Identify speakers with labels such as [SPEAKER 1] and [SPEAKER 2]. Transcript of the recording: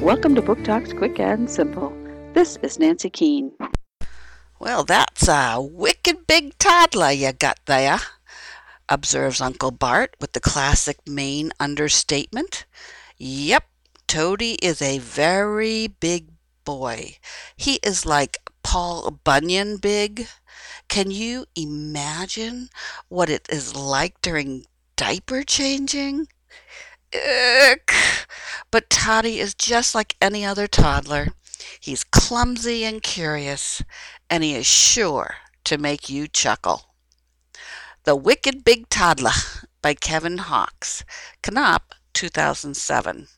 [SPEAKER 1] Welcome to Book Talks Quick and Simple. This is Nancy Keene.
[SPEAKER 2] Well, that's a wicked big toddler you got there, observes Uncle Bart with the classic Maine understatement. Yep, Toddy is a very big boy. He is like Paul Bunyan big. Can you imagine what it is like during diaper changing? Ick. But Toddy is just like any other toddler. He's clumsy and curious, and he is sure to make you chuckle. The Wicked Big Toddler by Kevin Hawkes. Knopf, 2007.